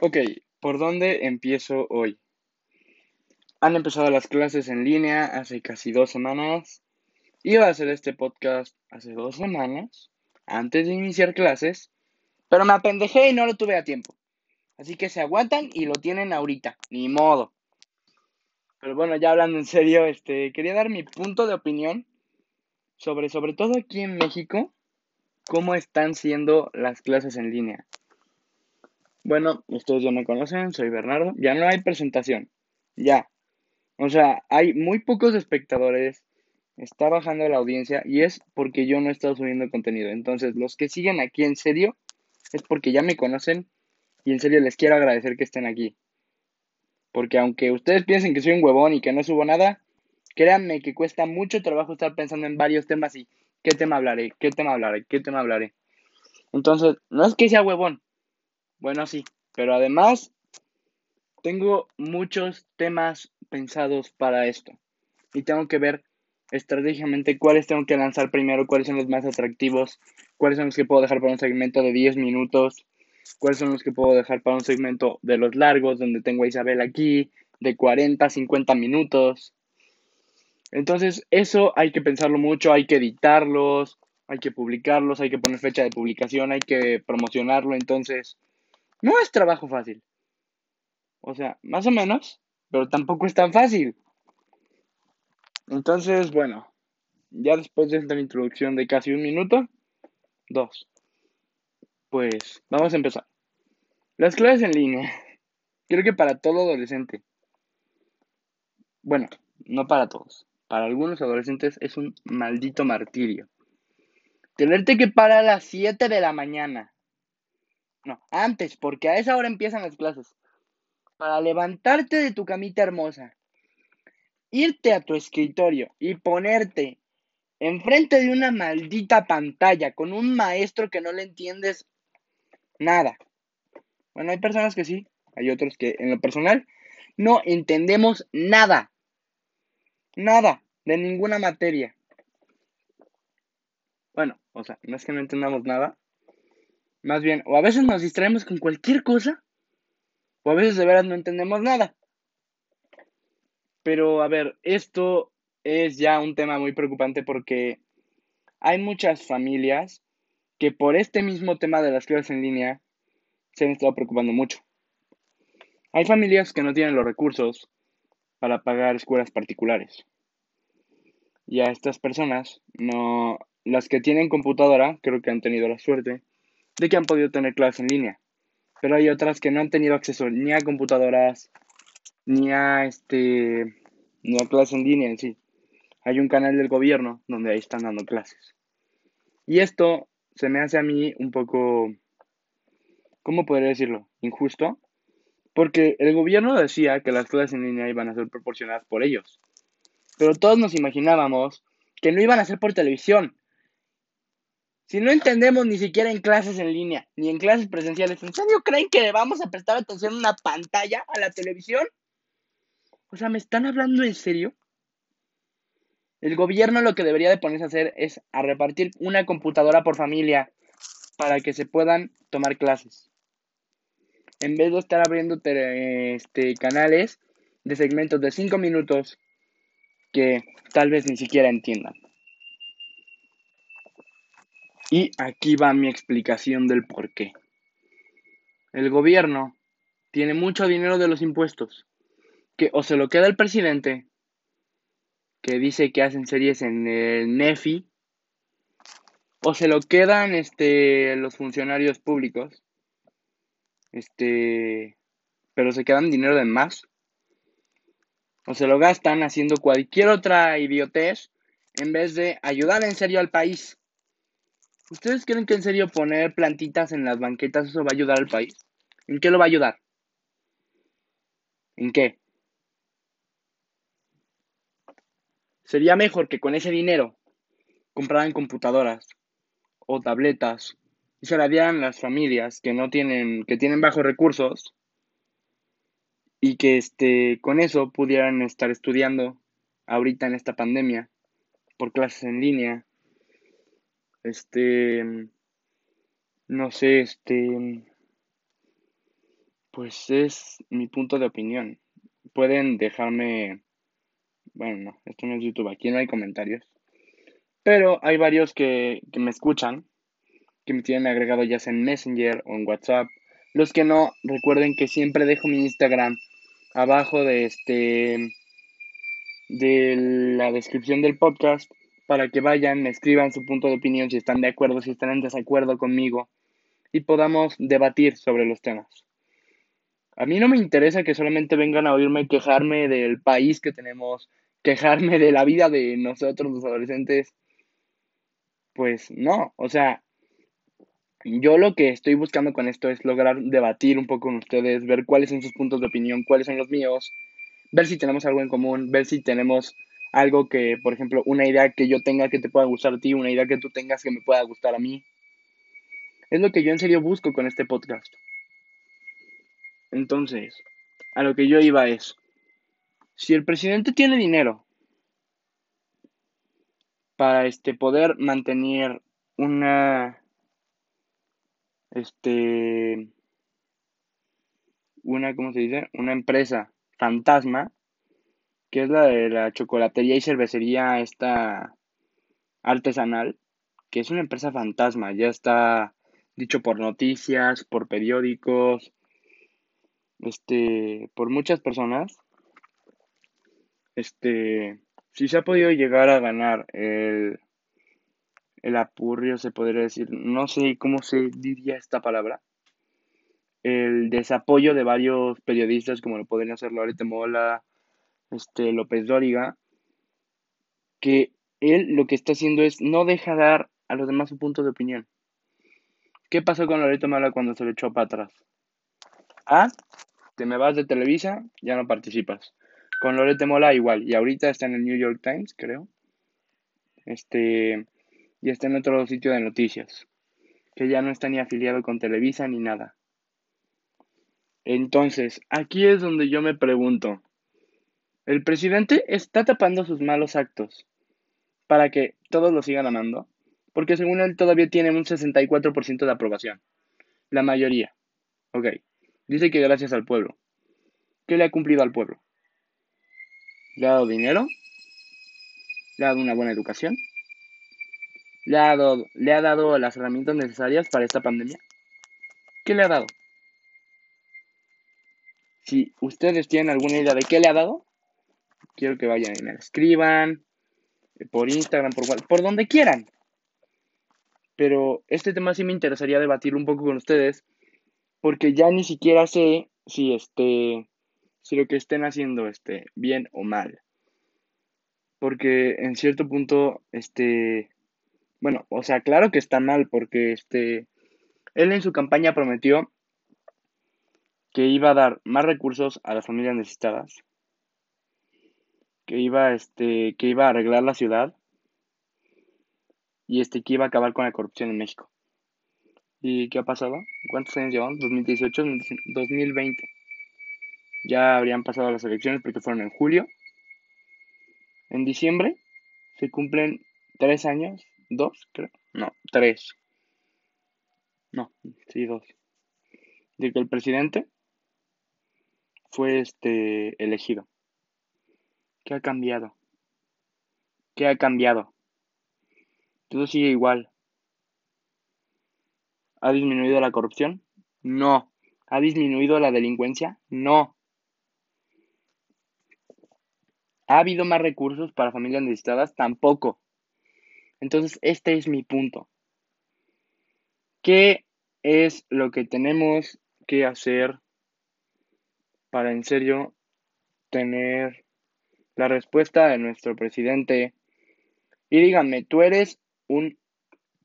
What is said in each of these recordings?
Ok, ¿por dónde empiezo hoy? Han empezado las clases en línea hace casi dos semanas. Iba a hacer este podcast hace dos semanas, antes de iniciar clases, pero me apendejé y no lo tuve a tiempo. Así que se aguantan y lo tienen ahorita, ni modo. Pero bueno, ya hablando en serio, este, quería dar mi punto de opinión sobre, sobre todo aquí en México, cómo están siendo las clases en línea. Bueno, ustedes ya me conocen, soy Bernardo. Ya no hay presentación. Ya. O sea, hay muy pocos espectadores. Está bajando la audiencia y es porque yo no he estado subiendo contenido. Entonces, los que siguen aquí en serio es porque ya me conocen y en serio les quiero agradecer que estén aquí. Porque aunque ustedes piensen que soy un huevón y que no subo nada, créanme que cuesta mucho trabajo estar pensando en varios temas y qué tema hablaré, qué tema hablaré, qué tema hablaré. Entonces, no es que sea huevón, bueno, sí, pero además tengo muchos temas pensados para esto y tengo que ver estratégicamente cuáles tengo que lanzar primero, cuáles son los más atractivos, cuáles son los que puedo dejar para un segmento de 10 minutos, cuáles son los que puedo dejar para un segmento de los largos, donde tengo a Isabel aquí, de 40, 50 minutos. Entonces, eso hay que pensarlo mucho, hay que editarlos, hay que publicarlos, hay que poner fecha de publicación, hay que promocionarlo. Entonces, no es trabajo fácil. O sea, más o menos, pero tampoco es tan fácil. Entonces, bueno, ya después de esta introducción de casi un minuto, dos, pues vamos a empezar. Las clases en línea. Creo que para todo adolescente. Bueno, no para todos. Para algunos adolescentes es un maldito martirio. Tenerte que parar a las 7 de la mañana no, antes, porque a esa hora empiezan las clases. Para levantarte de tu camita hermosa, irte a tu escritorio y ponerte enfrente de una maldita pantalla con un maestro que no le entiendes nada. Bueno, hay personas que sí, hay otros que en lo personal no entendemos nada. Nada, de ninguna materia. Bueno, o sea, no es que no entendamos nada, más bien, o a veces nos distraemos con cualquier cosa, o a veces de veras no entendemos nada. Pero a ver, esto es ya un tema muy preocupante porque hay muchas familias que por este mismo tema de las clases en línea se han estado preocupando mucho. Hay familias que no tienen los recursos para pagar escuelas particulares. Y a estas personas, no, las que tienen computadora, creo que han tenido la suerte de que han podido tener clases en línea. Pero hay otras que no han tenido acceso ni a computadoras, ni a este, ni a clases en línea en sí. Hay un canal del gobierno donde ahí están dando clases. Y esto se me hace a mí un poco, ¿cómo podría decirlo? Injusto. Porque el gobierno decía que las clases en línea iban a ser proporcionadas por ellos. Pero todos nos imaginábamos que no iban a ser por televisión, si no entendemos ni siquiera en clases en línea, ni en clases presenciales, ¿en serio creen que vamos a prestar atención a una pantalla, a la televisión? O sea, ¿me están hablando en serio? El gobierno lo que debería de ponerse a hacer es a repartir una computadora por familia para que se puedan tomar clases. En vez de estar abriendo este, canales de segmentos de 5 minutos que tal vez ni siquiera entiendan. Y aquí va mi explicación del por qué. El gobierno tiene mucho dinero de los impuestos, que o se lo queda el presidente, que dice que hacen series en el NEFI, o se lo quedan este, los funcionarios públicos, este, pero se quedan dinero de más, o se lo gastan haciendo cualquier otra idiotez en vez de ayudar en serio al país. ¿Ustedes creen que en serio poner plantitas en las banquetas eso va a ayudar al país? ¿En qué lo va a ayudar? ¿En qué? Sería mejor que con ese dinero compraran computadoras o tabletas y se la dieran las familias que no tienen, que tienen bajos recursos y que este, con eso pudieran estar estudiando ahorita en esta pandemia por clases en línea este, no sé, este, pues es mi punto de opinión. Pueden dejarme, bueno, no, esto no es YouTube, aquí no hay comentarios. Pero hay varios que, que me escuchan, que me tienen agregado ya sea en Messenger o en WhatsApp. Los que no, recuerden que siempre dejo mi Instagram abajo de este de la descripción del podcast para que vayan, escriban su punto de opinión, si están de acuerdo, si están en desacuerdo conmigo y podamos debatir sobre los temas. A mí no me interesa que solamente vengan a oírme quejarme del país que tenemos, quejarme de la vida de nosotros los adolescentes. Pues no, o sea, yo lo que estoy buscando con esto es lograr debatir un poco con ustedes, ver cuáles son sus puntos de opinión, cuáles son los míos, ver si tenemos algo en común, ver si tenemos algo que, por ejemplo, una idea que yo tenga que te pueda gustar a ti, una idea que tú tengas que me pueda gustar a mí. Es lo que yo en serio busco con este podcast. Entonces, a lo que yo iba es, si el presidente tiene dinero para este poder mantener una este una ¿cómo se dice? una empresa fantasma que es la de la chocolatería y cervecería esta artesanal, que es una empresa fantasma, ya está dicho por noticias, por periódicos, este, por muchas personas. Este, si se ha podido llegar a ganar el, el apurrio, se podría decir, no sé cómo se diría esta palabra, el desapoyo de varios periodistas, como lo podrían hacer Lorete Mola, este, López Dóriga, que él lo que está haciendo es no deja dar a los demás su punto de opinión. ¿Qué pasó con Loreto Mola cuando se le echó para atrás? Ah, te me vas de Televisa, ya no participas. Con Lorete Mola igual, y ahorita está en el New York Times, creo. Este, y está en otro sitio de noticias, que ya no está ni afiliado con Televisa ni nada. Entonces, aquí es donde yo me pregunto, el presidente está tapando sus malos actos para que todos lo sigan amando, porque según él todavía tiene un 64% de aprobación. La mayoría. Ok. Dice que gracias al pueblo. ¿Qué le ha cumplido al pueblo? ¿Le ha dado dinero? ¿Le ha dado una buena educación? ¿Le ha dado, le ha dado las herramientas necesarias para esta pandemia? ¿Qué le ha dado? Si ustedes tienen alguna idea de qué le ha dado, quiero que vayan y me escriban eh, por Instagram, por por donde quieran. Pero este tema sí me interesaría debatir un poco con ustedes, porque ya ni siquiera sé si este si lo que estén haciendo esté bien o mal. Porque en cierto punto este bueno, o sea, claro que está mal porque este él en su campaña prometió que iba a dar más recursos a las familias necesitadas que iba, este, que iba a arreglar la ciudad y este, que iba a acabar con la corrupción en México. ¿Y qué ha pasado? ¿Cuántos años llevamos? 2018, 2020. Ya habrían pasado las elecciones porque fueron en julio. En diciembre se cumplen tres años, dos, creo. No, tres. No, sí, dos. De que el presidente fue este elegido. ¿Qué ha cambiado? ¿Qué ha cambiado? Todo sigue igual. ¿Ha disminuido la corrupción? No. ¿Ha disminuido la delincuencia? No. ¿Ha habido más recursos para familias necesitadas? Tampoco. Entonces, este es mi punto. ¿Qué es lo que tenemos que hacer para en serio tener la respuesta de nuestro presidente. Y díganme, tú eres un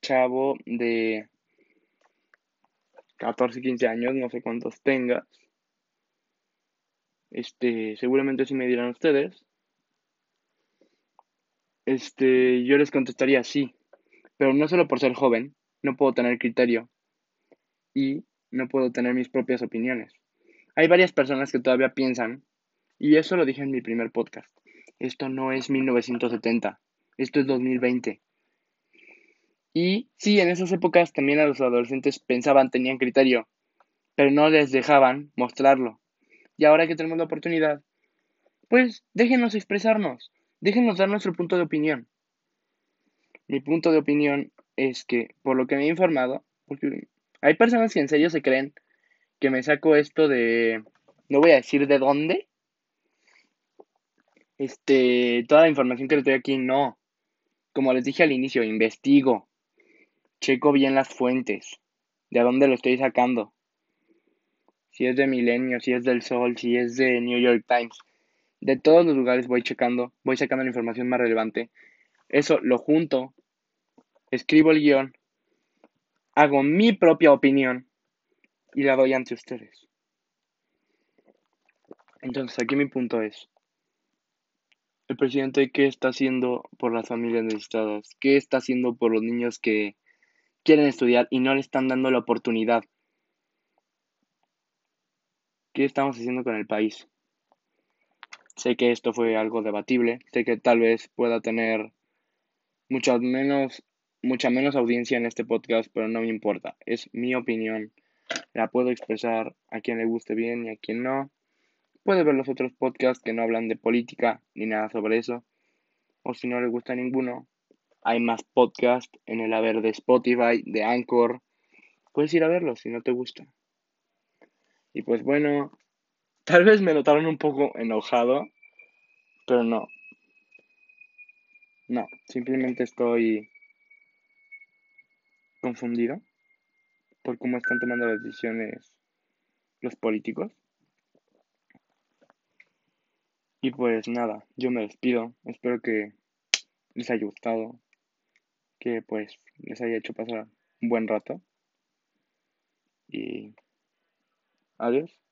chavo de 14, 15 años, no sé cuántos tengas. Este, seguramente sí me dirán ustedes. Este, yo les contestaría sí, pero no solo por ser joven, no puedo tener criterio y no puedo tener mis propias opiniones. Hay varias personas que todavía piensan y eso lo dije en mi primer podcast. Esto no es 1970, esto es 2020. Y sí, en esas épocas también a los adolescentes pensaban, tenían criterio, pero no les dejaban mostrarlo. Y ahora que tenemos la oportunidad, pues déjenos expresarnos, déjenos dar nuestro punto de opinión. Mi punto de opinión es que, por lo que me he informado, porque hay personas que en serio se creen que me saco esto de, no voy a decir de dónde, este, toda la información que les doy aquí, no. Como les dije al inicio, investigo, checo bien las fuentes, de dónde lo estoy sacando. Si es de Milenio, si es del Sol, si es de New York Times. De todos los lugares voy checando, voy sacando la información más relevante. Eso lo junto, escribo el guion, hago mi propia opinión y la doy ante ustedes. Entonces aquí mi punto es, el presidente qué está haciendo por las familias necesitadas, qué está haciendo por los niños que quieren estudiar y no le están dando la oportunidad. ¿Qué estamos haciendo con el país? Sé que esto fue algo debatible, sé que tal vez pueda tener mucha menos, mucha menos audiencia en este podcast, pero no me importa. Es mi opinión. La puedo expresar a quien le guste bien y a quien no. Puede ver los otros podcasts que no hablan de política ni nada sobre eso. O si no le gusta ninguno, hay más podcasts en el haber de Spotify, de Anchor. Puedes ir a verlos si no te gusta. Y pues bueno, tal vez me notaron un poco enojado, pero no. No, simplemente estoy confundido por cómo están tomando las decisiones los políticos. Y pues nada, yo me despido. Espero que les haya gustado, que pues les haya hecho pasar un buen rato. Y adiós.